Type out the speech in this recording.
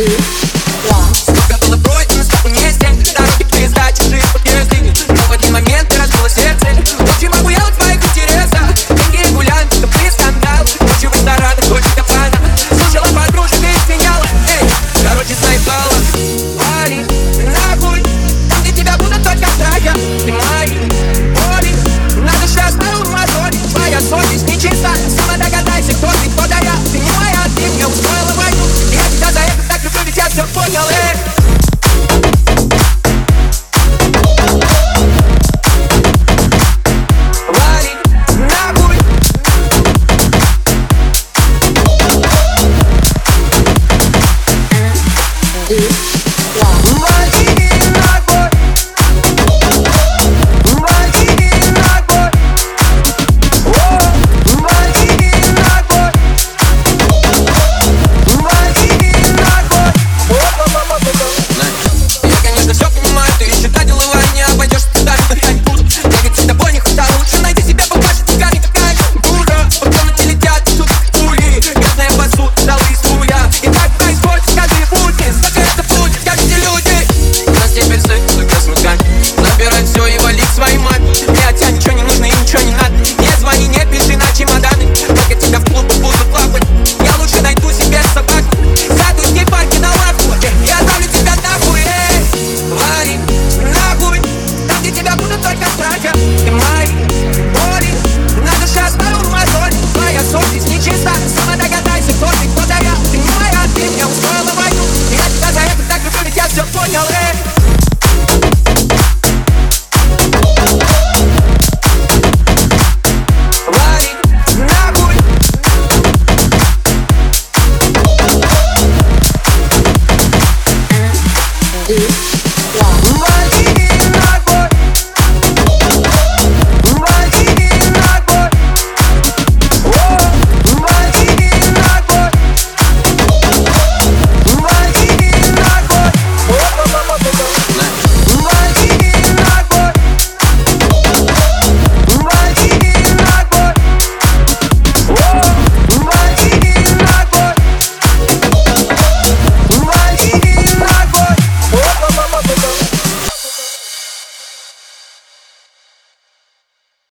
it. Bacalé.